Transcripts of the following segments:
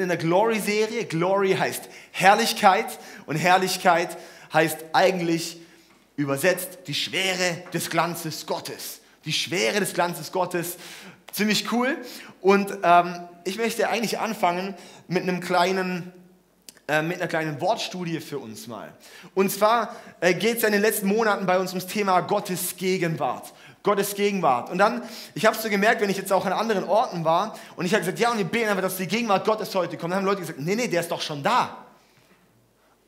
sind in der Glory-Serie. Glory heißt Herrlichkeit und Herrlichkeit heißt eigentlich übersetzt die Schwere des Glanzes Gottes. Die Schwere des Glanzes Gottes. Ziemlich cool. Und ähm, ich möchte eigentlich anfangen mit einem kleinen äh, mit einer kleinen Wortstudie für uns mal. Und zwar äh, geht es in den letzten Monaten bei uns ums Thema Gottes Gegenwart. Gottes Gegenwart. Und dann, ich habe es so gemerkt, wenn ich jetzt auch an anderen Orten war und ich habe gesagt, ja, und wir beten einfach, dass die Gegenwart Gottes heute kommt. Dann haben Leute gesagt, nee, nee, der ist doch schon da.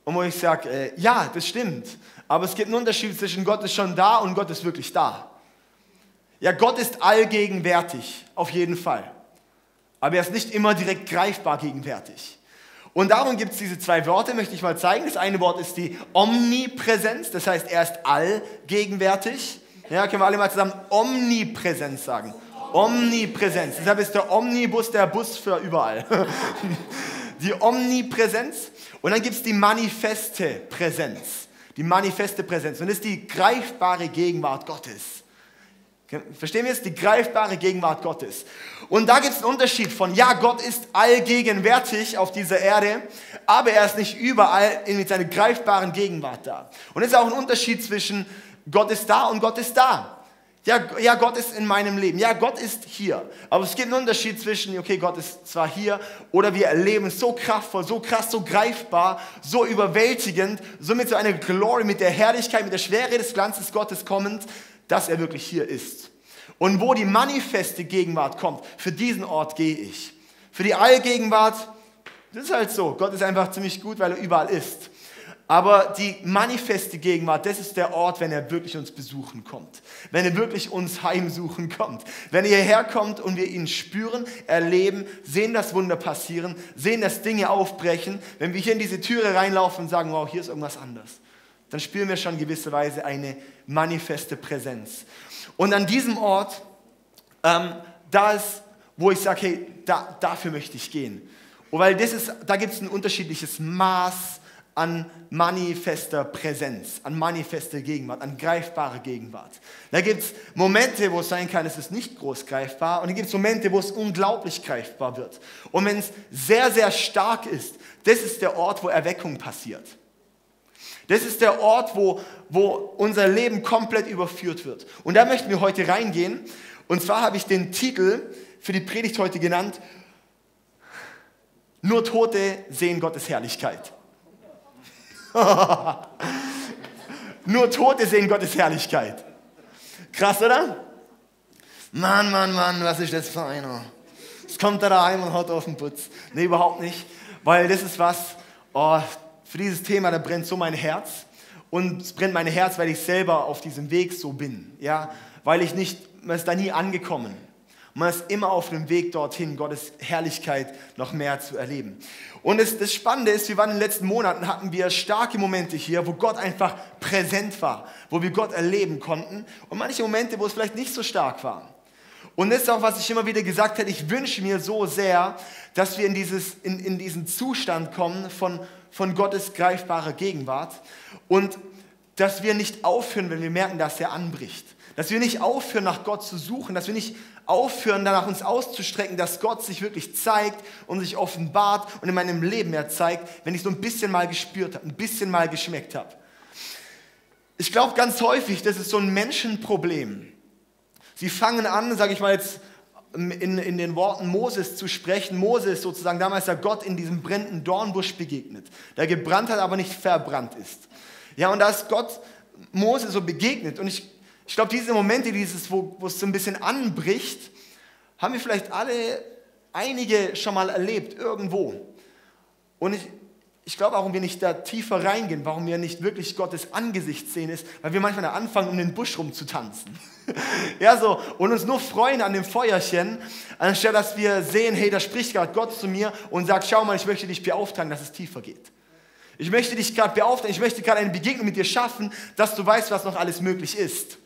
Und wo ich sage, äh, ja, das stimmt. Aber es gibt einen Unterschied zwischen Gott ist schon da und Gott ist wirklich da. Ja, Gott ist allgegenwärtig, auf jeden Fall. Aber er ist nicht immer direkt greifbar gegenwärtig. Und darum gibt es diese zwei Worte, möchte ich mal zeigen. Das eine Wort ist die Omnipräsenz, das heißt, er ist allgegenwärtig. Ja, können wir alle mal zusammen Omnipräsenz sagen. Omnipräsenz. Deshalb ist der Omnibus der Bus für überall. Die Omnipräsenz. Und dann gibt es die manifeste Präsenz. Die manifeste Präsenz. Und das ist die greifbare Gegenwart Gottes. Verstehen wir es? Die greifbare Gegenwart Gottes. Und da gibt es einen Unterschied von, ja, Gott ist allgegenwärtig auf dieser Erde, aber er ist nicht überall mit seiner greifbaren Gegenwart da. Und es ist auch ein Unterschied zwischen Gott ist da und Gott ist da. Ja, ja, Gott ist in meinem Leben. Ja, Gott ist hier. Aber es gibt einen Unterschied zwischen, okay, Gott ist zwar hier oder wir erleben es so kraftvoll, so krass, so greifbar, so überwältigend, so mit so einer Glory, mit der Herrlichkeit, mit der Schwere des Glanzes Gottes kommend, dass er wirklich hier ist. Und wo die manifeste Gegenwart kommt, für diesen Ort gehe ich. Für die Allgegenwart, das ist halt so. Gott ist einfach ziemlich gut, weil er überall ist. Aber die manifeste Gegenwart, das ist der Ort, wenn er wirklich uns besuchen kommt. Wenn er wirklich uns heimsuchen kommt. Wenn er hierher kommt und wir ihn spüren, erleben, sehen, dass Wunder passieren, sehen, dass Dinge aufbrechen. Wenn wir hier in diese Türe reinlaufen und sagen, wow, hier ist irgendwas anders, dann spüren wir schon gewisserweise eine manifeste Präsenz. Und an diesem Ort, ähm, da ist, wo ich sage, hey, da, dafür möchte ich gehen. Und weil das ist, da gibt es ein unterschiedliches Maß an manifester Präsenz, an manifester Gegenwart, an greifbare Gegenwart. Da gibt es Momente, wo es sein kann, es ist nicht groß greifbar und dann gibt es Momente, wo es unglaublich greifbar wird. Und wenn es sehr, sehr stark ist, das ist der Ort, wo Erweckung passiert. Das ist der Ort, wo, wo unser Leben komplett überführt wird. Und da möchten wir heute reingehen. Und zwar habe ich den Titel für die Predigt heute genannt, Nur Tote sehen Gottes Herrlichkeit. Nur Tote sehen Gottes Herrlichkeit. Krass, oder? Mann, Mann, Mann, was ist das für einer? Es kommt da rein und haut auf den Putz. Nee, überhaupt nicht. Weil das ist was, oh, für dieses Thema, da brennt so mein Herz. Und es brennt mein Herz, weil ich selber auf diesem Weg so bin. Ja? Weil ich nicht, man ist da nie angekommen. Man ist immer auf dem Weg dorthin, Gottes Herrlichkeit noch mehr zu erleben. Und das, das Spannende ist, wir waren in den letzten Monaten, hatten wir starke Momente hier, wo Gott einfach präsent war, wo wir Gott erleben konnten. Und manche Momente, wo es vielleicht nicht so stark war. Und das ist auch, was ich immer wieder gesagt habe, ich wünsche mir so sehr, dass wir in, dieses, in, in diesen Zustand kommen von, von Gottes greifbarer Gegenwart und dass wir nicht aufhören, wenn wir merken, dass er anbricht. Dass wir nicht aufhören, nach Gott zu suchen, dass wir nicht aufhören, danach uns auszustrecken, dass Gott sich wirklich zeigt und sich offenbart und in meinem Leben mehr zeigt, wenn ich so ein bisschen mal gespürt habe, ein bisschen mal geschmeckt habe. Ich glaube ganz häufig, das ist so ein Menschenproblem. Sie fangen an, sage ich mal jetzt in, in den Worten Moses zu sprechen. Moses sozusagen damals der Gott in diesem brennenden Dornbusch begegnet, der gebrannt hat, aber nicht verbrannt ist. Ja, und da ist Gott Mose so begegnet. Und ich ich glaube, diese Momente, dieses, wo, wo es so ein bisschen anbricht, haben wir vielleicht alle, einige schon mal erlebt, irgendwo. Und ich, ich glaube warum wir nicht da tiefer reingehen, warum wir nicht wirklich Gottes Angesicht sehen, ist, weil wir manchmal anfangen, um den Busch rumzutanzen. ja, so, und uns nur freuen an dem Feuerchen, anstatt dass wir sehen, hey, da spricht gerade Gott zu mir und sagt, schau mal, ich möchte dich beauftragen, dass es tiefer geht. Ich möchte dich gerade beauftragen, ich möchte gerade eine Begegnung mit dir schaffen, dass du weißt, was noch alles möglich ist.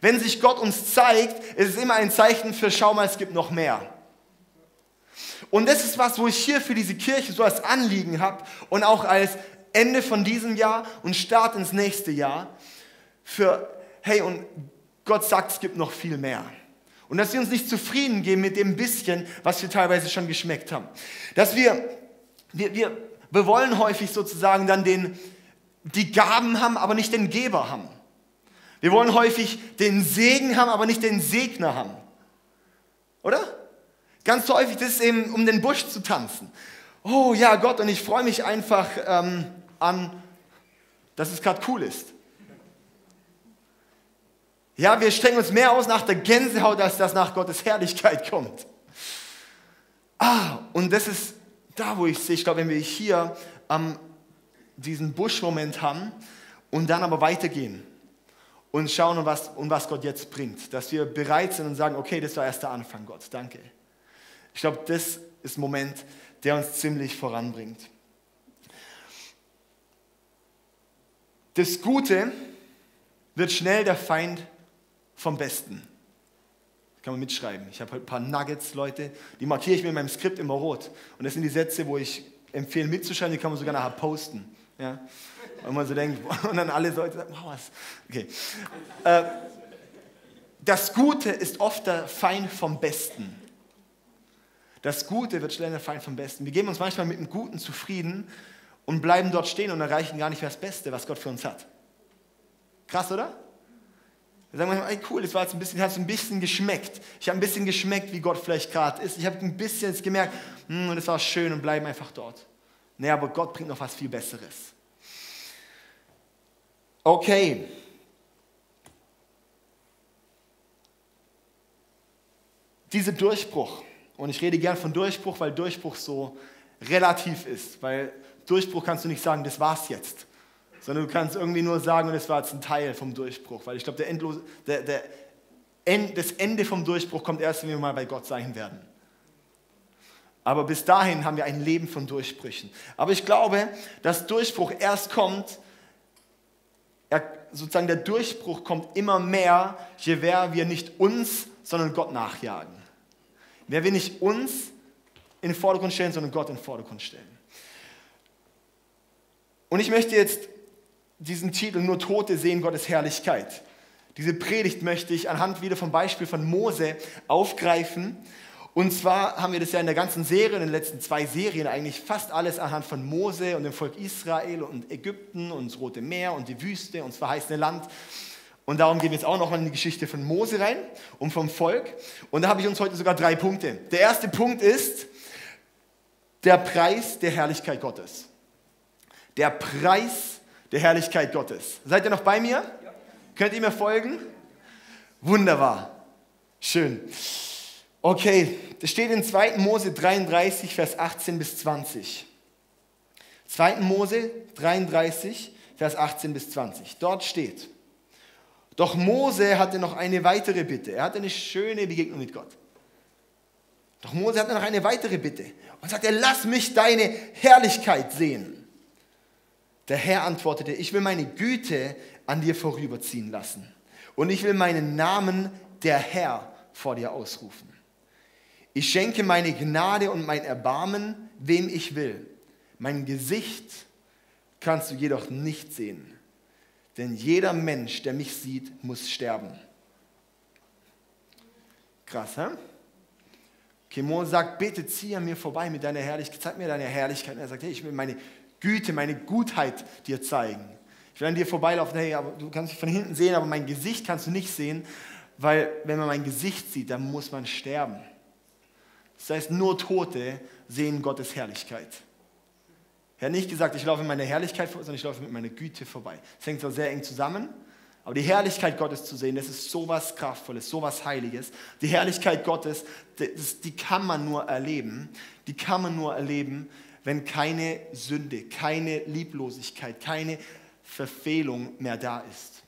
Wenn sich Gott uns zeigt, ist es immer ein Zeichen für, schau mal, es gibt noch mehr. Und das ist was, wo ich hier für diese Kirche so als Anliegen habe und auch als Ende von diesem Jahr und Start ins nächste Jahr für, hey, und Gott sagt, es gibt noch viel mehr. Und dass wir uns nicht zufrieden geben mit dem bisschen, was wir teilweise schon geschmeckt haben. Dass wir, wir, wir, wir wollen häufig sozusagen dann den, die Gaben haben, aber nicht den Geber haben. Wir wollen häufig den Segen haben, aber nicht den Segner haben. Oder? Ganz häufig das ist eben, um den Busch zu tanzen. Oh ja, Gott, und ich freue mich einfach ähm, an, dass es gerade cool ist. Ja, wir strecken uns mehr aus nach der Gänsehaut, als dass nach Gottes Herrlichkeit kommt. Ah, und das ist da, wo ich sehe, ich glaube, wenn wir hier ähm, diesen Buschmoment haben und dann aber weitergehen und schauen, um was, um was Gott jetzt bringt, dass wir bereit sind und sagen, okay, das war erst der Anfang, Gott, danke. Ich glaube, das ist ein Moment, der uns ziemlich voranbringt. Das Gute wird schnell der Feind vom Besten. Kann man mitschreiben. Ich habe ein paar Nuggets, Leute, die markiere ich mir in meinem Skript immer rot. Und das sind die Sätze, wo ich empfehle mitzuschreiben, die kann man sogar nachher posten. Ja? Und man so denkt, und dann alle Leute sagen, wow, was? Okay. Äh, das Gute ist oft der Feind vom Besten. Das Gute wird schnell der Feind vom Besten. Wir geben uns manchmal mit dem Guten zufrieden und bleiben dort stehen und erreichen gar nicht mehr das Beste, was Gott für uns hat. Krass, oder? Wir sagen manchmal, ey, cool, das war jetzt ein bisschen, hat ein bisschen geschmeckt. Ich habe ein bisschen geschmeckt, wie Gott vielleicht gerade ist. Ich habe ein bisschen gemerkt, hm, und es war schön und bleiben einfach dort. Nee, aber Gott bringt noch was viel Besseres. Okay. Dieser Durchbruch, und ich rede gern von Durchbruch, weil Durchbruch so relativ ist, weil Durchbruch kannst du nicht sagen, das war's jetzt sondern du kannst irgendwie nur sagen, es war jetzt ein Teil vom Durchbruch, weil ich glaube, der der, der End, das Ende vom Durchbruch kommt erst, wenn wir mal bei Gott sein werden. Aber bis dahin haben wir ein Leben von Durchbrüchen. Aber ich glaube, dass Durchbruch erst kommt, er, sozusagen der Durchbruch kommt immer mehr, je mehr wir nicht uns, sondern Gott nachjagen. Wer wir nicht uns in den Vordergrund stellen, sondern Gott in den Vordergrund stellen. Und ich möchte jetzt diesen Titel Nur Tote sehen Gottes Herrlichkeit. Diese Predigt möchte ich anhand wieder vom Beispiel von Mose aufgreifen. Und zwar haben wir das ja in der ganzen Serie, in den letzten zwei Serien eigentlich fast alles anhand von Mose und dem Volk Israel und Ägypten und das Rote Meer und die Wüste und das verheißene Land. Und darum gehen wir jetzt auch noch mal in die Geschichte von Mose rein und vom Volk. Und da habe ich uns heute sogar drei Punkte. Der erste Punkt ist der Preis der Herrlichkeit Gottes. Der Preis der Herrlichkeit Gottes. Seid ihr noch bei mir? Ja. Könnt ihr mir folgen? Wunderbar. Schön. Okay, das steht in 2. Mose 33, Vers 18 bis 20. 2. Mose 33, Vers 18 bis 20. Dort steht, doch Mose hatte noch eine weitere Bitte. Er hatte eine schöne Begegnung mit Gott. Doch Mose hatte noch eine weitere Bitte und sagte, lass mich deine Herrlichkeit sehen. Der Herr antwortete, ich will meine Güte an dir vorüberziehen lassen und ich will meinen Namen der Herr vor dir ausrufen. Ich schenke meine Gnade und mein Erbarmen, wem ich will. Mein Gesicht kannst du jedoch nicht sehen, denn jeder Mensch, der mich sieht, muss sterben. Krass, hä? Kimon sagt, bitte zieh an mir vorbei mit deiner Herrlichkeit, zeig mir deine Herrlichkeit. Und er sagt, hey, ich will meine Güte, meine Gutheit dir zeigen. Ich will an dir vorbeilaufen, hey, aber du kannst mich von hinten sehen, aber mein Gesicht kannst du nicht sehen, weil wenn man mein Gesicht sieht, dann muss man sterben. Das heißt, nur Tote sehen Gottes Herrlichkeit. Er hat nicht gesagt, ich laufe in meiner Herrlichkeit vor, sondern ich laufe mit meiner Güte vorbei. Das hängt zwar sehr eng zusammen, aber die Herrlichkeit Gottes zu sehen, das ist so was Kraftvolles, so was Heiliges. Die Herrlichkeit Gottes, das, die kann man nur erleben. Die kann man nur erleben, wenn keine Sünde, keine Lieblosigkeit, keine Verfehlung mehr da ist.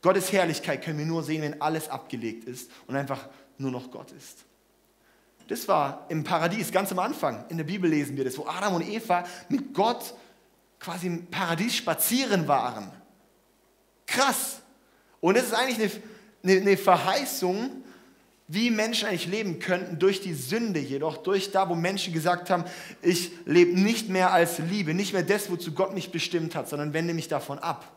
Gottes Herrlichkeit können wir nur sehen, wenn alles abgelegt ist und einfach nur noch Gott ist. Das war im Paradies, ganz am Anfang. In der Bibel lesen wir das, wo Adam und Eva mit Gott quasi im Paradies spazieren waren. Krass. Und das ist eigentlich eine, eine, eine Verheißung, wie Menschen eigentlich leben könnten durch die Sünde jedoch, durch da, wo Menschen gesagt haben, ich lebe nicht mehr als Liebe, nicht mehr das, wozu Gott mich bestimmt hat, sondern wende mich davon ab.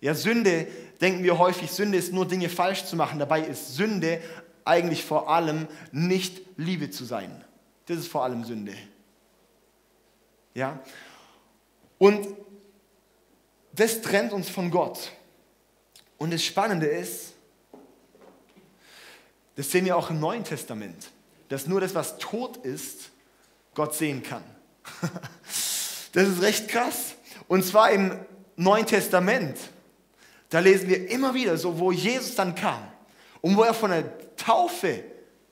Ja, Sünde, denken wir häufig, Sünde ist nur Dinge falsch zu machen. Dabei ist Sünde eigentlich vor allem nicht Liebe zu sein. Das ist vor allem Sünde. Ja? Und das trennt uns von Gott. Und das Spannende ist, das sehen wir auch im Neuen Testament, dass nur das, was tot ist, Gott sehen kann. Das ist recht krass. Und zwar im Neuen Testament, da lesen wir immer wieder so, wo Jesus dann kam und wo er von der Taufe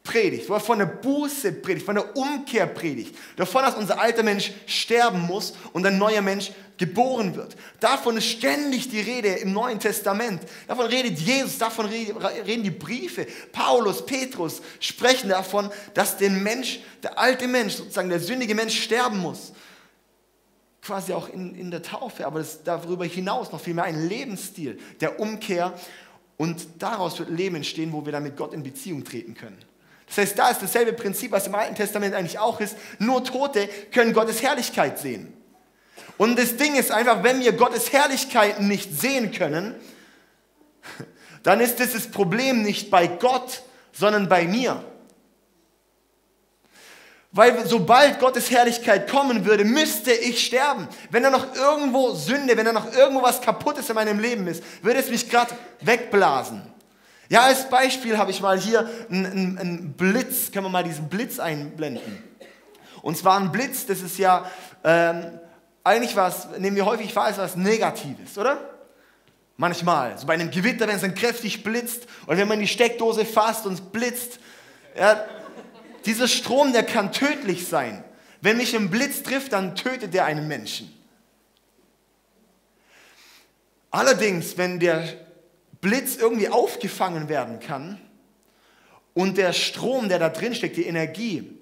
predigt, wo er von der Buße predigt, von der Umkehr predigt, davon, dass unser alter Mensch sterben muss und ein neuer Mensch geboren wird. Davon ist ständig die Rede im Neuen Testament. Davon redet Jesus, davon reden die Briefe. Paulus, Petrus sprechen davon, dass der Mensch, der alte Mensch, sozusagen der sündige Mensch sterben muss. Quasi auch in, in der Taufe, aber das, darüber hinaus noch vielmehr ein Lebensstil der Umkehr. Und daraus wird Leben entstehen, wo wir dann mit Gott in Beziehung treten können. Das heißt, da ist dasselbe Prinzip, was im Alten Testament eigentlich auch ist. Nur Tote können Gottes Herrlichkeit sehen. Und das Ding ist einfach, wenn wir Gottes Herrlichkeit nicht sehen können, dann ist das Problem nicht bei Gott, sondern bei mir. Weil sobald Gottes Herrlichkeit kommen würde, müsste ich sterben. Wenn da noch irgendwo Sünde, wenn da noch irgendwo was Kaputtes in meinem Leben ist, würde es mich gerade wegblasen. Ja, als Beispiel habe ich mal hier einen, einen, Blitz. Können wir mal diesen Blitz einblenden? Und zwar ein Blitz, das ist ja ähm, eigentlich was, nehmen wir häufig wahr, ist was Negatives, oder? Manchmal. So bei einem Gewitter, wenn es dann kräftig blitzt oder wenn man die Steckdose fasst und es blitzt. Ja, dieser Strom, der kann tödlich sein. Wenn mich ein Blitz trifft, dann tötet der einen Menschen. Allerdings, wenn der Blitz irgendwie aufgefangen werden kann und der Strom, der da drin steckt, die Energie,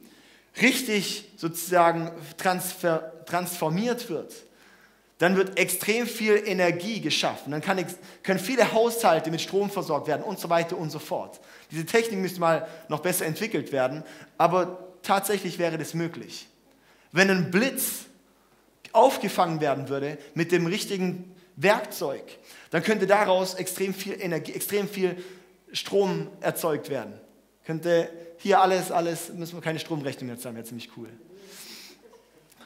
richtig sozusagen transfer, transformiert wird, dann wird extrem viel Energie geschaffen. Dann kann, können viele Haushalte mit Strom versorgt werden und so weiter und so fort. Diese Technik müsste mal noch besser entwickelt werden, aber tatsächlich wäre das möglich. Wenn ein Blitz aufgefangen werden würde mit dem richtigen Werkzeug, dann könnte daraus extrem viel Energie, extrem viel Strom erzeugt werden. Könnte hier alles, alles, müssen wir keine Stromrechnung jetzt haben, wäre ziemlich cool.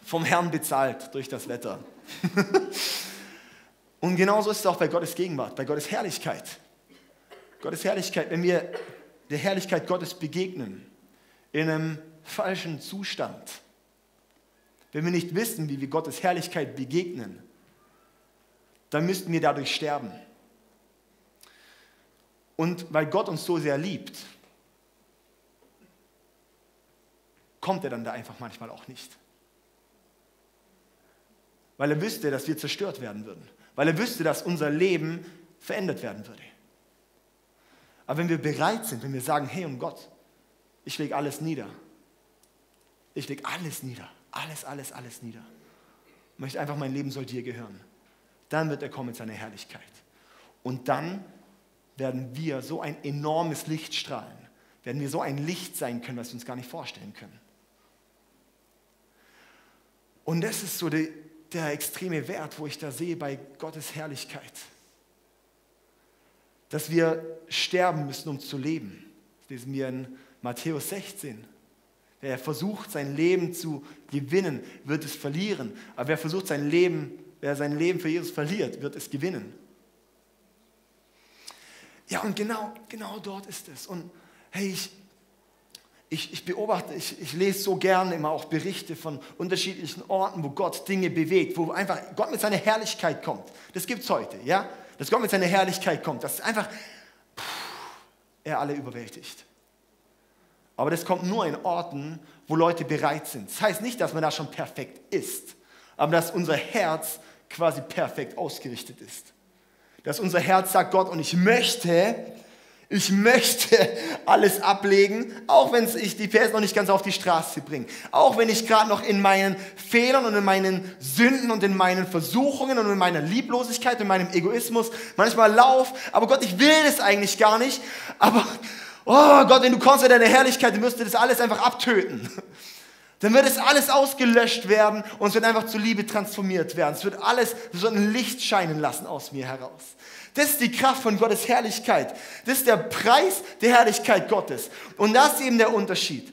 Vom Herrn bezahlt durch das Wetter. Und genauso ist es auch bei Gottes Gegenwart, bei Gottes Herrlichkeit. Gottes Herrlichkeit, wenn wir der Herrlichkeit Gottes begegnen, in einem falschen Zustand, wenn wir nicht wissen, wie wir Gottes Herrlichkeit begegnen, dann müssten wir dadurch sterben. Und weil Gott uns so sehr liebt, kommt er dann da einfach manchmal auch nicht. Weil er wüsste, dass wir zerstört werden würden. Weil er wüsste, dass unser Leben verändert werden würde. Aber wenn wir bereit sind, wenn wir sagen, hey um Gott, ich lege alles nieder. Ich lege alles nieder. Alles, alles, alles nieder. Ich möchte einfach, mein Leben soll dir gehören. Dann wird er kommen mit seiner Herrlichkeit. Und dann werden wir so ein enormes Licht strahlen. Werden wir so ein Licht sein können, was wir uns gar nicht vorstellen können. Und das ist so der, der extreme Wert, wo ich da sehe bei Gottes Herrlichkeit. Dass wir sterben müssen, um zu leben. Das lesen wir in Matthäus 16. Wer versucht, sein Leben zu gewinnen, wird es verlieren. Aber wer versucht, sein Leben, wer sein Leben für Jesus verliert, wird es gewinnen. Ja, und genau, genau dort ist es. Und hey, ich, ich, ich beobachte, ich, ich lese so gerne immer auch Berichte von unterschiedlichen Orten, wo Gott Dinge bewegt, wo einfach Gott mit seiner Herrlichkeit kommt. Das gibt es heute, ja? Dass Gott mit seiner Herrlichkeit kommt. Das ist einfach, pff, er alle überwältigt. Aber das kommt nur in Orten, wo Leute bereit sind. Das heißt nicht, dass man da schon perfekt ist, aber dass unser Herz quasi perfekt ausgerichtet ist. Dass unser Herz sagt, Gott, und ich möchte, ich möchte alles ablegen, auch wenn ich die Vers noch nicht ganz auf die Straße bringe. Auch wenn ich gerade noch in meinen Fehlern und in meinen Sünden und in meinen Versuchungen und in meiner Lieblosigkeit und meinem Egoismus manchmal lauf. Aber Gott, ich will das eigentlich gar nicht. Aber, oh Gott, wenn du kommst in deine Herrlichkeit, dann wirst du das alles einfach abtöten. Dann wird es alles ausgelöscht werden und es wird einfach zu Liebe transformiert werden. Es wird alles, es wird ein Licht scheinen lassen aus mir heraus. Das ist die Kraft von Gottes Herrlichkeit. Das ist der Preis der Herrlichkeit Gottes. Und das ist eben der Unterschied.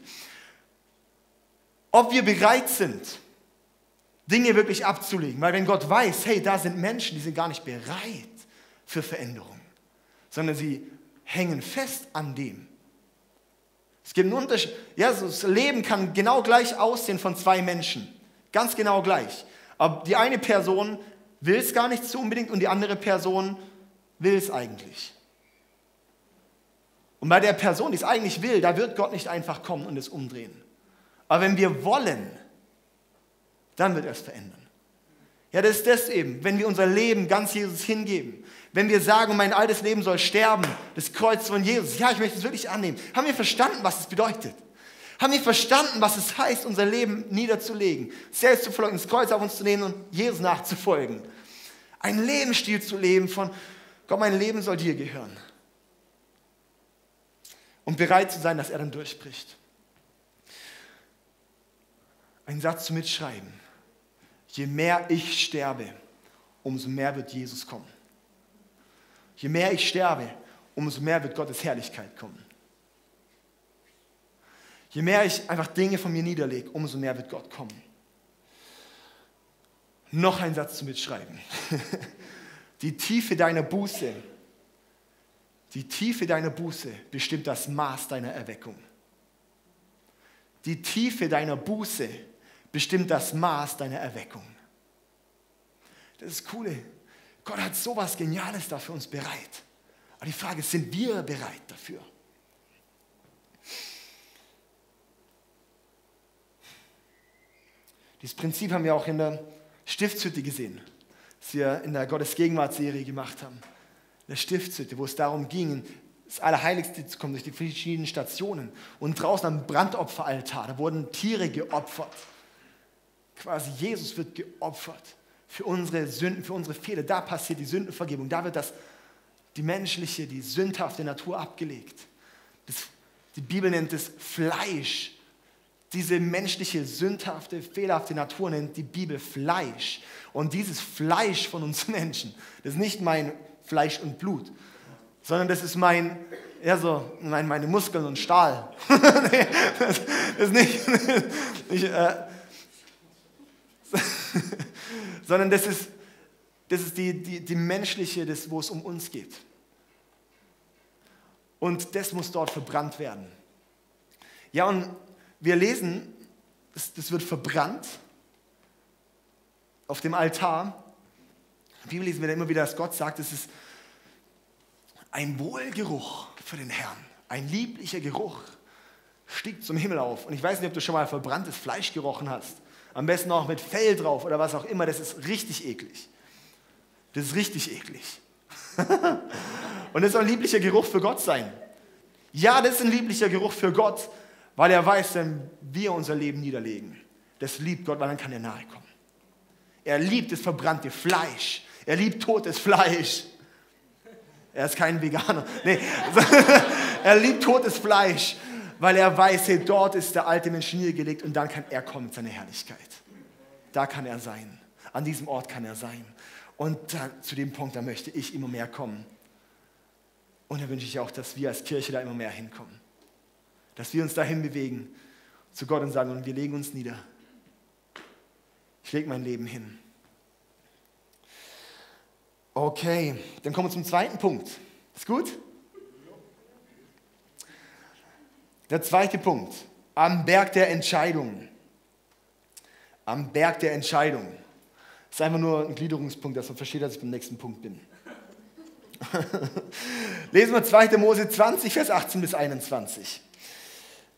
Ob wir bereit sind, Dinge wirklich abzulegen. Weil wenn Gott weiß, hey, da sind Menschen, die sind gar nicht bereit für Veränderung, sondern sie hängen fest an dem. Es gibt einen Unterschied. Ja, das Leben kann genau gleich aussehen von zwei Menschen. Ganz genau gleich. Aber die eine Person will es gar nicht so unbedingt und die andere Person will es eigentlich. Und bei der Person, die es eigentlich will, da wird Gott nicht einfach kommen und es umdrehen. Aber wenn wir wollen, dann wird er es verändern. Ja, das ist das eben, wenn wir unser Leben ganz Jesus hingeben. Wenn wir sagen, mein altes Leben soll sterben, das Kreuz von Jesus. Ja, ich möchte es wirklich annehmen. Haben wir verstanden, was es bedeutet? Haben wir verstanden, was es heißt, unser Leben niederzulegen, selbst zu folgen, das Kreuz auf uns zu nehmen und Jesus nachzufolgen? Ein Lebensstil zu leben von, Gott, mein Leben soll dir gehören. Und bereit zu sein, dass er dann durchbricht. Ein Satz zu mitschreiben. Je mehr ich sterbe, umso mehr wird Jesus kommen. Je mehr ich sterbe, umso mehr wird Gottes Herrlichkeit kommen. Je mehr ich einfach Dinge von mir niederlege, umso mehr wird Gott kommen. Noch ein Satz zu mitschreiben. Die Tiefe deiner Buße, die Tiefe deiner Buße bestimmt das Maß deiner Erweckung. Die Tiefe deiner Buße bestimmt das Maß deiner Erweckung. Das ist coole. Gott hat sowas Geniales da für uns bereit. Aber die Frage ist, sind wir bereit dafür? Dieses Prinzip haben wir auch in der Stiftshütte gesehen, das wir in der Gottesgegenwartsserie gemacht haben. In der Stiftshütte, wo es darum ging, das Allerheiligste zu kommen durch die verschiedenen Stationen. Und draußen am Brandopferaltar, da wurden Tiere geopfert quasi Jesus wird geopfert für unsere Sünden, für unsere Fehler. Da passiert die Sündenvergebung. Da wird das, die menschliche, die sündhafte Natur abgelegt. Das, die Bibel nennt es Fleisch. Diese menschliche, sündhafte, fehlerhafte Natur nennt die Bibel Fleisch. Und dieses Fleisch von uns Menschen, das ist nicht mein Fleisch und Blut, sondern das ist mein, ja so, mein, meine Muskeln und Stahl. das, ist nicht, nicht äh, sondern das ist, das ist die, die, die menschliche, das, wo es um uns geht. Und das muss dort verbrannt werden. Ja, und wir lesen, das, das wird verbrannt auf dem Altar. In der Bibel lesen wir dann immer wieder, dass Gott sagt, es ist ein Wohlgeruch für den Herrn, ein lieblicher Geruch stieg zum Himmel auf. Und ich weiß nicht, ob du schon mal verbranntes Fleisch gerochen hast. Am besten auch mit Fell drauf oder was auch immer. Das ist richtig eklig. Das ist richtig eklig. Und das soll ein lieblicher Geruch für Gott sein. Ja, das ist ein lieblicher Geruch für Gott, weil er weiß, wenn wir unser Leben niederlegen, das liebt Gott, weil dann kann er nahe kommen. Er liebt das verbrannte Fleisch. Er liebt totes Fleisch. Er ist kein Veganer. Nee. er liebt totes Fleisch weil er weiß, hey, dort ist der alte Mensch niedergelegt und dann kann er kommen mit seiner Herrlichkeit. Da kann er sein. An diesem Ort kann er sein. Und da, zu dem Punkt, da möchte ich immer mehr kommen. Und da wünsche ich auch, dass wir als Kirche da immer mehr hinkommen. Dass wir uns dahin bewegen zu Gott und sagen, und wir legen uns nieder. Ich lege mein Leben hin. Okay, dann kommen wir zum zweiten Punkt. Ist gut? Der zweite Punkt, am Berg der Entscheidung. Am Berg der Entscheidung. Das ist einfach nur ein Gliederungspunkt, dass man versteht, dass ich beim nächsten Punkt bin. Lesen wir 2. Mose 20, Vers 18 bis 21.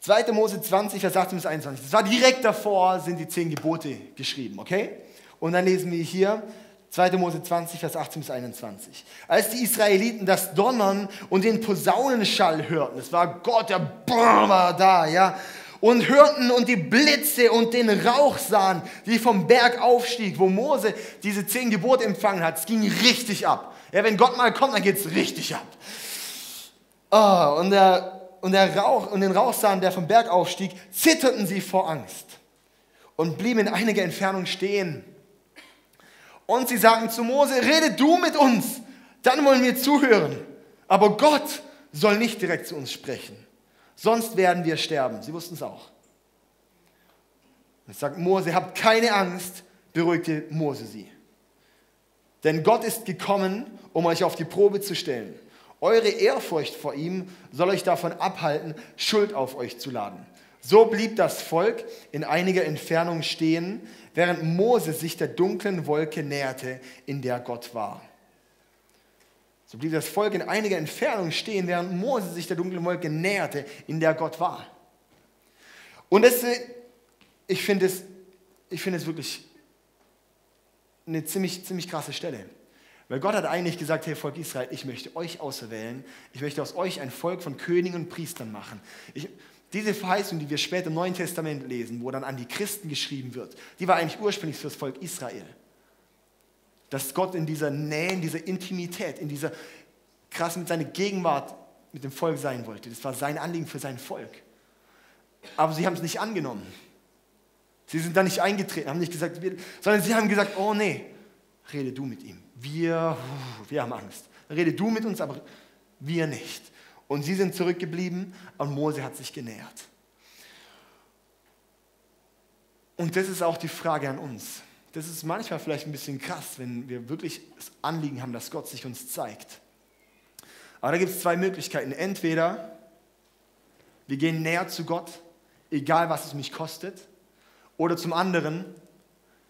2. Mose 20, Vers 18 bis 21. Das war direkt davor, sind die zehn Gebote geschrieben, okay? Und dann lesen wir hier 2. Mose 20, Vers 18 bis 21. Als die Israeliten das Donnern und den Posaunenschall hörten, das war Gott, der Brrr war da, ja, und hörten und die Blitze und den Rauch sahen, die vom Berg aufstieg, wo Mose diese zehn Gebote empfangen hat, es ging richtig ab. Ja, wenn Gott mal kommt, dann geht es richtig ab. Oh, und, der, und, der Rauch, und den Rauch sahen, der vom Berg aufstieg, zitterten sie vor Angst. und blieben in einiger Entfernung stehen. Und sie sagten zu Mose, rede du mit uns, dann wollen wir zuhören. Aber Gott soll nicht direkt zu uns sprechen, sonst werden wir sterben. Sie wussten es auch. Es sagt Mose, habt keine Angst, beruhigte Mose sie. Denn Gott ist gekommen, um euch auf die Probe zu stellen. Eure Ehrfurcht vor ihm soll euch davon abhalten, Schuld auf euch zu laden. So blieb das Volk in einiger Entfernung stehen, während Mose sich der dunklen Wolke näherte, in der Gott war. So blieb das Volk in einiger Entfernung stehen, während Mose sich der dunklen Wolke näherte, in der Gott war. Und das, ich finde es, es wirklich eine ziemlich, ziemlich krasse Stelle. Weil Gott hat eigentlich gesagt, hey Volk Israel, ich möchte euch auserwählen, ich möchte aus euch ein Volk von Königen und Priestern machen. Ich, diese Verheißung, die wir später im Neuen Testament lesen, wo dann an die Christen geschrieben wird, die war eigentlich ursprünglich für das Volk Israel. Dass Gott in dieser Nähe, in dieser Intimität, in dieser krass mit seiner Gegenwart mit dem Volk sein wollte. Das war sein Anliegen für sein Volk. Aber sie haben es nicht angenommen. Sie sind da nicht eingetreten, haben nicht gesagt, sondern sie haben gesagt, oh nee, rede du mit ihm. Wir, wir haben Angst. Rede du mit uns, aber wir nicht. Und sie sind zurückgeblieben und Mose hat sich genähert. Und das ist auch die Frage an uns. Das ist manchmal vielleicht ein bisschen krass, wenn wir wirklich das Anliegen haben, dass Gott sich uns zeigt. Aber da gibt es zwei Möglichkeiten. Entweder wir gehen näher zu Gott, egal was es mich kostet, oder zum anderen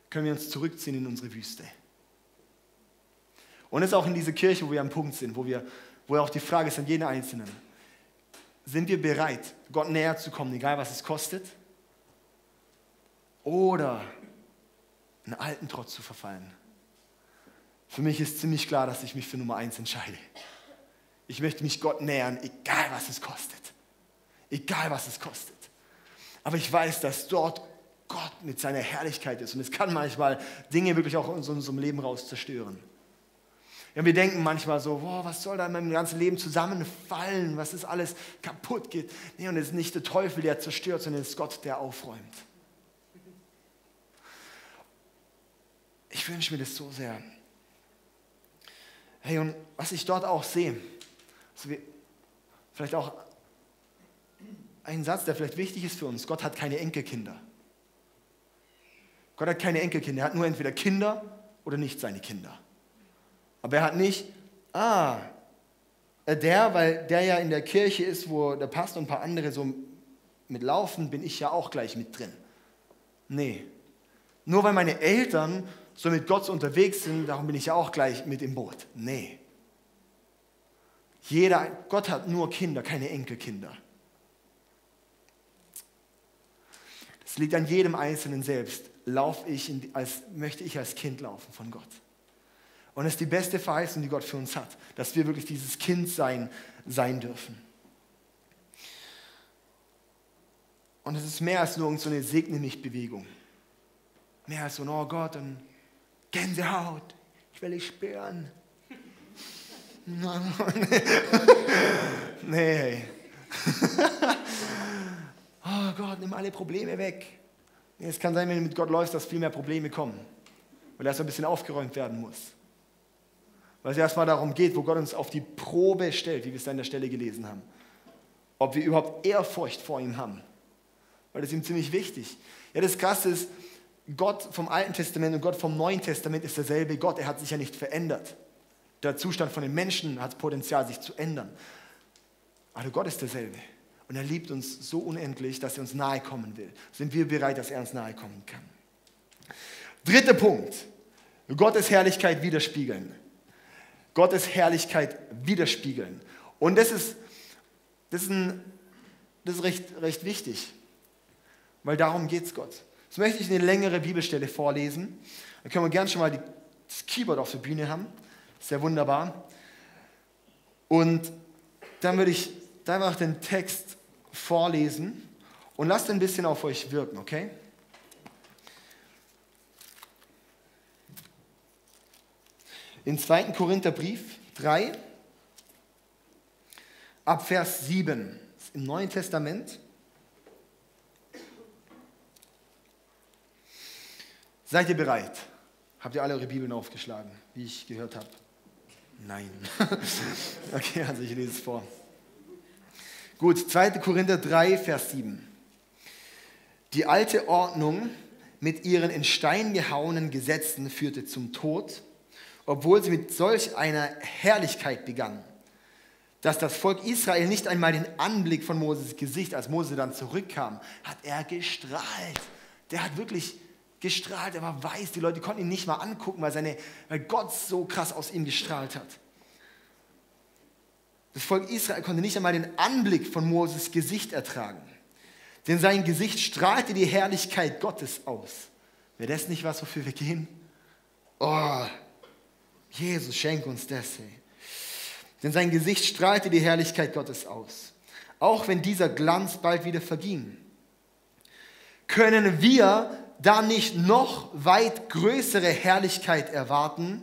können wir uns zurückziehen in unsere Wüste. Und es ist auch in dieser Kirche, wo wir am Punkt sind, wo wir wo auch die Frage ist an jeden Einzelnen, sind wir bereit, Gott näher zu kommen, egal was es kostet? Oder einen alten Trotz zu verfallen? Für mich ist ziemlich klar, dass ich mich für Nummer eins entscheide. Ich möchte mich Gott nähern, egal was es kostet. Egal was es kostet. Aber ich weiß, dass dort Gott mit seiner Herrlichkeit ist. Und es kann manchmal Dinge wirklich auch in unserem Leben raus zerstören. Ja, wir denken manchmal so, boah, was soll da in meinem ganzen Leben zusammenfallen, was ist alles kaputt geht. Nee, und es ist nicht der Teufel, der zerstört, sondern es ist Gott, der aufräumt. Ich wünsche mir das so sehr. Hey, und was ich dort auch sehe, also wir, vielleicht auch ein Satz, der vielleicht wichtig ist für uns. Gott hat keine Enkelkinder. Gott hat keine Enkelkinder. Er hat nur entweder Kinder oder nicht seine Kinder. Aber er hat nicht, ah, äh, der, weil der ja in der Kirche ist, wo der Pastor und ein paar andere so mitlaufen, bin ich ja auch gleich mit drin. Nee. Nur weil meine Eltern so mit Gott unterwegs sind, darum bin ich ja auch gleich mit im Boot. Nee. Jeder, Gott hat nur Kinder, keine Enkelkinder. Das liegt an jedem Einzelnen selbst. Lauf ich in, als, möchte ich als Kind laufen von Gott. Und das ist die beste Verheißung, die Gott für uns hat, dass wir wirklich dieses Kind sein, sein dürfen. Und es ist mehr als nur so eine Segne mich Bewegung. Mehr als so, oh Gott, und Gänsehaut, ich will dich spüren. nee. oh Gott, nimm alle Probleme weg. Es kann sein, wenn du mit Gott läufst, dass viel mehr Probleme kommen, weil erst ein bisschen aufgeräumt werden muss weil es erstmal darum geht, wo Gott uns auf die Probe stellt, wie wir es da in der Stelle gelesen haben. Ob wir überhaupt Ehrfurcht vor ihm haben. Weil das ist ihm ziemlich wichtig. Ja, das Krasse ist, Gott vom Alten Testament und Gott vom Neuen Testament ist derselbe Gott. Er hat sich ja nicht verändert. Der Zustand von den Menschen hat Potenzial, sich zu ändern. Aber Gott ist derselbe. Und er liebt uns so unendlich, dass er uns nahe kommen will. Sind wir bereit, dass er uns nahe kommen kann? Dritter Punkt. Gottes Herrlichkeit widerspiegeln. Gottes Herrlichkeit widerspiegeln. Und das ist, das ist, ein, das ist recht, recht wichtig, weil darum geht es Gott. Jetzt möchte ich eine längere Bibelstelle vorlesen. Da können wir gerne schon mal die, das Keyboard auf der Bühne haben. Sehr wunderbar. Und dann würde ich einfach den Text vorlesen und lasst ein bisschen auf euch wirken, okay? In 2. Korintherbrief 3, ab Vers 7 im Neuen Testament. Seid ihr bereit? Habt ihr alle eure Bibeln aufgeschlagen, wie ich gehört habe? Nein. okay, also ich lese es vor. Gut, 2. Korinther 3, Vers 7. Die alte Ordnung mit ihren in Stein gehauenen Gesetzen führte zum Tod, obwohl sie mit solch einer Herrlichkeit begann, dass das Volk Israel nicht einmal den Anblick von Moses Gesicht, als Mose dann zurückkam, hat er gestrahlt. Der hat wirklich gestrahlt, er war weiß, die Leute konnten ihn nicht mal angucken, weil, seine, weil Gott so krass aus ihm gestrahlt hat. Das Volk Israel konnte nicht einmal den Anblick von Moses Gesicht ertragen, denn sein Gesicht strahlte die Herrlichkeit Gottes aus. Wäre das nicht was, wofür wir gehen? Oh, Jesus, schenk uns das. Ey. Denn sein Gesicht strahlte die Herrlichkeit Gottes aus. Auch wenn dieser Glanz bald wieder verging. Können wir da nicht noch weit größere Herrlichkeit erwarten,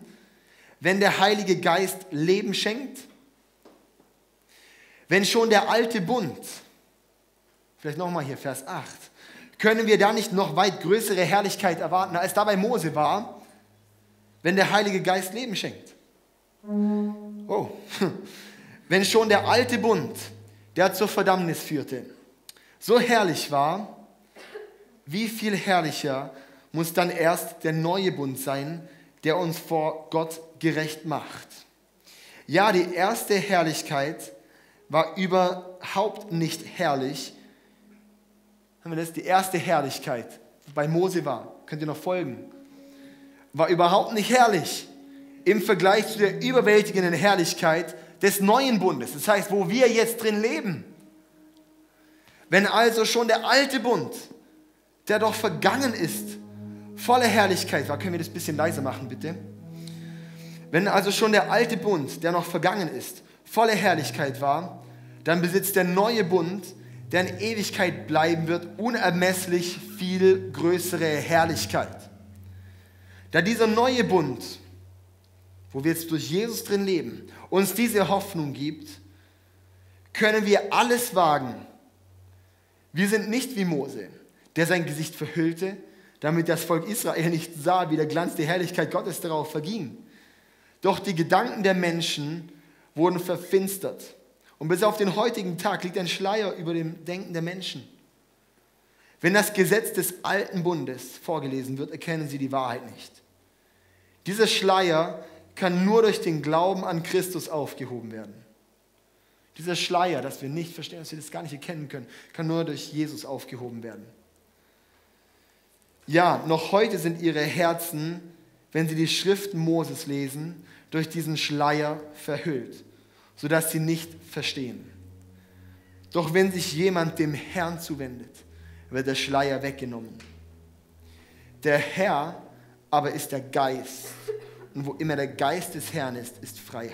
wenn der Heilige Geist Leben schenkt? Wenn schon der alte Bund, vielleicht nochmal hier Vers 8, können wir da nicht noch weit größere Herrlichkeit erwarten, als da bei Mose war, wenn der Heilige Geist Leben schenkt? Oh, wenn schon der alte Bund, der zur Verdammnis führte, so herrlich war, wie viel herrlicher muss dann erst der neue Bund sein, der uns vor Gott gerecht macht. Ja, die erste Herrlichkeit war überhaupt nicht herrlich. Haben wir das? Die erste Herrlichkeit bei Mose war, könnt ihr noch folgen, war überhaupt nicht herrlich im Vergleich zu der überwältigenden Herrlichkeit des neuen Bundes. Das heißt, wo wir jetzt drin leben. Wenn also schon der alte Bund der doch vergangen ist, voller Herrlichkeit war. Können wir das ein bisschen leiser machen, bitte? Wenn also schon der alte Bund, der noch vergangen ist, voller Herrlichkeit war, dann besitzt der neue Bund, der in Ewigkeit bleiben wird, unermesslich viel größere Herrlichkeit. Da dieser neue Bund, wo wir jetzt durch Jesus drin leben, uns diese Hoffnung gibt, können wir alles wagen. Wir sind nicht wie Mose der sein Gesicht verhüllte, damit das Volk Israel nicht sah, wie der Glanz der Herrlichkeit Gottes darauf verging. Doch die Gedanken der Menschen wurden verfinstert. Und bis auf den heutigen Tag liegt ein Schleier über dem Denken der Menschen. Wenn das Gesetz des alten Bundes vorgelesen wird, erkennen sie die Wahrheit nicht. Dieser Schleier kann nur durch den Glauben an Christus aufgehoben werden. Dieser Schleier, dass wir nicht verstehen, dass wir das gar nicht erkennen können, kann nur durch Jesus aufgehoben werden. Ja, noch heute sind ihre Herzen, wenn sie die Schriften Moses lesen, durch diesen Schleier verhüllt, sodass sie nicht verstehen. Doch wenn sich jemand dem Herrn zuwendet, wird der Schleier weggenommen. Der Herr aber ist der Geist. Und wo immer der Geist des Herrn ist, ist Freiheit.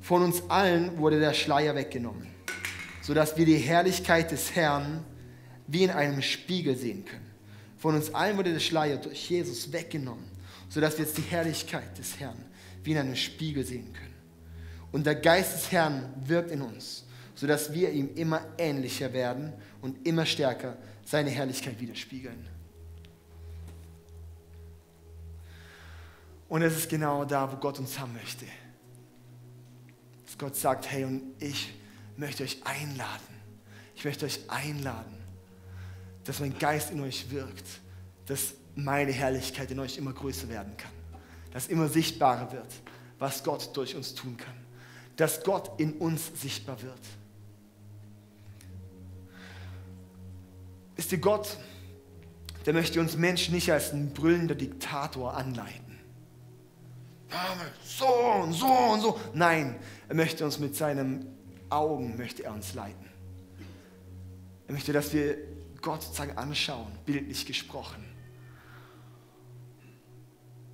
Von uns allen wurde der Schleier weggenommen, sodass wir die Herrlichkeit des Herrn wie in einem Spiegel sehen können. Von uns allen wurde der Schleier durch Jesus weggenommen, sodass wir jetzt die Herrlichkeit des Herrn wie in einem Spiegel sehen können. Und der Geist des Herrn wirkt in uns, sodass wir ihm immer ähnlicher werden und immer stärker seine Herrlichkeit widerspiegeln. Und es ist genau da, wo Gott uns haben möchte. Dass Gott sagt, hey, und ich möchte euch einladen. Ich möchte euch einladen dass mein Geist in euch wirkt, dass meine Herrlichkeit in euch immer größer werden kann, dass immer sichtbarer wird, was Gott durch uns tun kann, dass Gott in uns sichtbar wird. Wisst ihr, Gott, der möchte uns Menschen nicht als ein brüllender Diktator anleiten. So und so und so. Nein, er möchte uns mit seinen Augen, möchte er uns leiten. Er möchte, dass wir Gott sozusagen anschauen, bildlich gesprochen.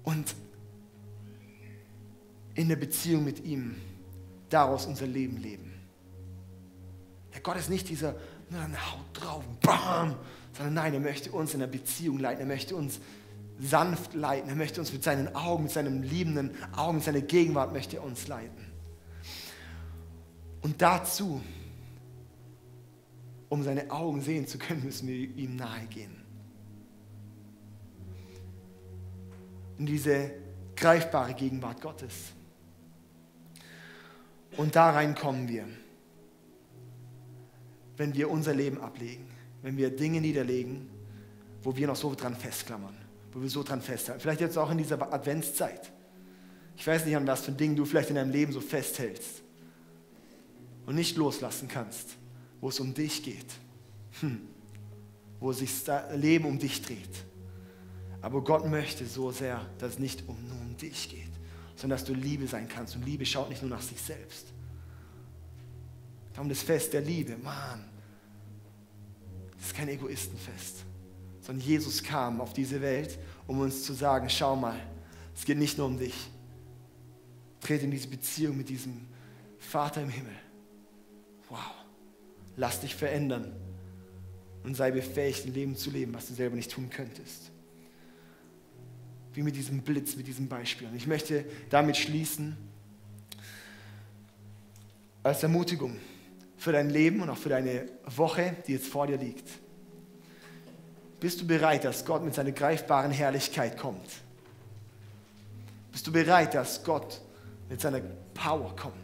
Und in der Beziehung mit ihm daraus unser Leben leben. Der Gott ist nicht dieser, na, Haut drauf, bam, sondern nein, er möchte uns in der Beziehung leiten, er möchte uns sanft leiten, er möchte uns mit seinen Augen, mit seinen liebenden Augen, mit seiner Gegenwart möchte er uns leiten. Und dazu um seine Augen sehen zu können, müssen wir ihm nahe gehen. in diese greifbare Gegenwart Gottes. Und da rein kommen wir, wenn wir unser Leben ablegen, wenn wir Dinge niederlegen, wo wir noch so dran festklammern, wo wir so dran festhalten. Vielleicht jetzt auch in dieser Adventszeit. Ich weiß nicht, an was für Dingen du vielleicht in deinem Leben so festhältst und nicht loslassen kannst, wo es um dich geht, hm. wo sich das Leben um dich dreht. Aber Gott möchte so sehr, dass es nicht um, nur um dich geht, sondern dass du Liebe sein kannst. Und Liebe schaut nicht nur nach sich selbst. Darum das Fest der Liebe, Mann, das ist kein Egoistenfest, sondern Jesus kam auf diese Welt, um uns zu sagen, schau mal, es geht nicht nur um dich. Trete in diese Beziehung mit diesem Vater im Himmel. Wow, lass dich verändern und sei befähigt, ein Leben zu leben, was du selber nicht tun könntest wie mit diesem Blitz, mit diesem Beispiel. Und ich möchte damit schließen, als Ermutigung für dein Leben und auch für deine Woche, die jetzt vor dir liegt. Bist du bereit, dass Gott mit seiner greifbaren Herrlichkeit kommt? Bist du bereit, dass Gott mit seiner Power kommt?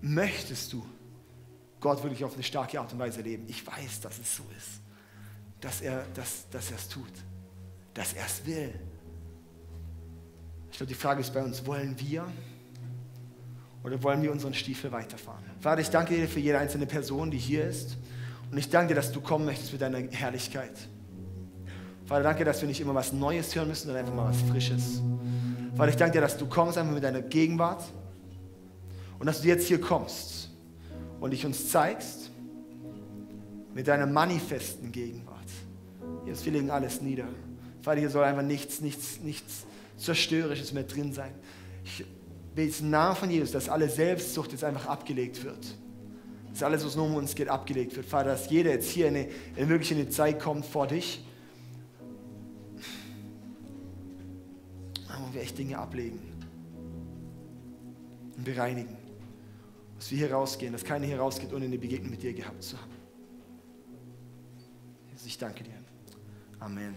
Möchtest du Gott wirklich auf eine starke Art und Weise leben? Ich weiß, dass es so ist dass er dass, dass es tut, dass er es will. Ich glaube, die Frage ist bei uns, wollen wir oder wollen wir unseren Stiefel weiterfahren? Vater, ich danke dir für jede einzelne Person, die hier ist. Und ich danke dir, dass du kommen möchtest mit deiner Herrlichkeit. Vater, danke, dass wir nicht immer was Neues hören müssen, sondern einfach mal was Frisches. Vater, ich danke dir, dass du kommst einfach mit deiner Gegenwart und dass du jetzt hier kommst und dich uns zeigst mit deiner manifesten Gegenwart. Jesus, wir legen alles nieder. Vater, hier soll einfach nichts, nichts, nichts Zerstörerisches mehr drin sein. Ich bete im Namen von Jesus, dass alle Selbstsucht jetzt einfach abgelegt wird. Dass alles, was nur um uns geht, abgelegt wird. Vater, dass jeder jetzt hier in eine, in wirklich eine Zeit kommt vor dich, wo wir echt Dinge ablegen und bereinigen. Dass wir hier rausgehen, dass keiner hier rausgeht, ohne eine Begegnung mit dir gehabt zu haben. Jesus, ich danke dir. Amen.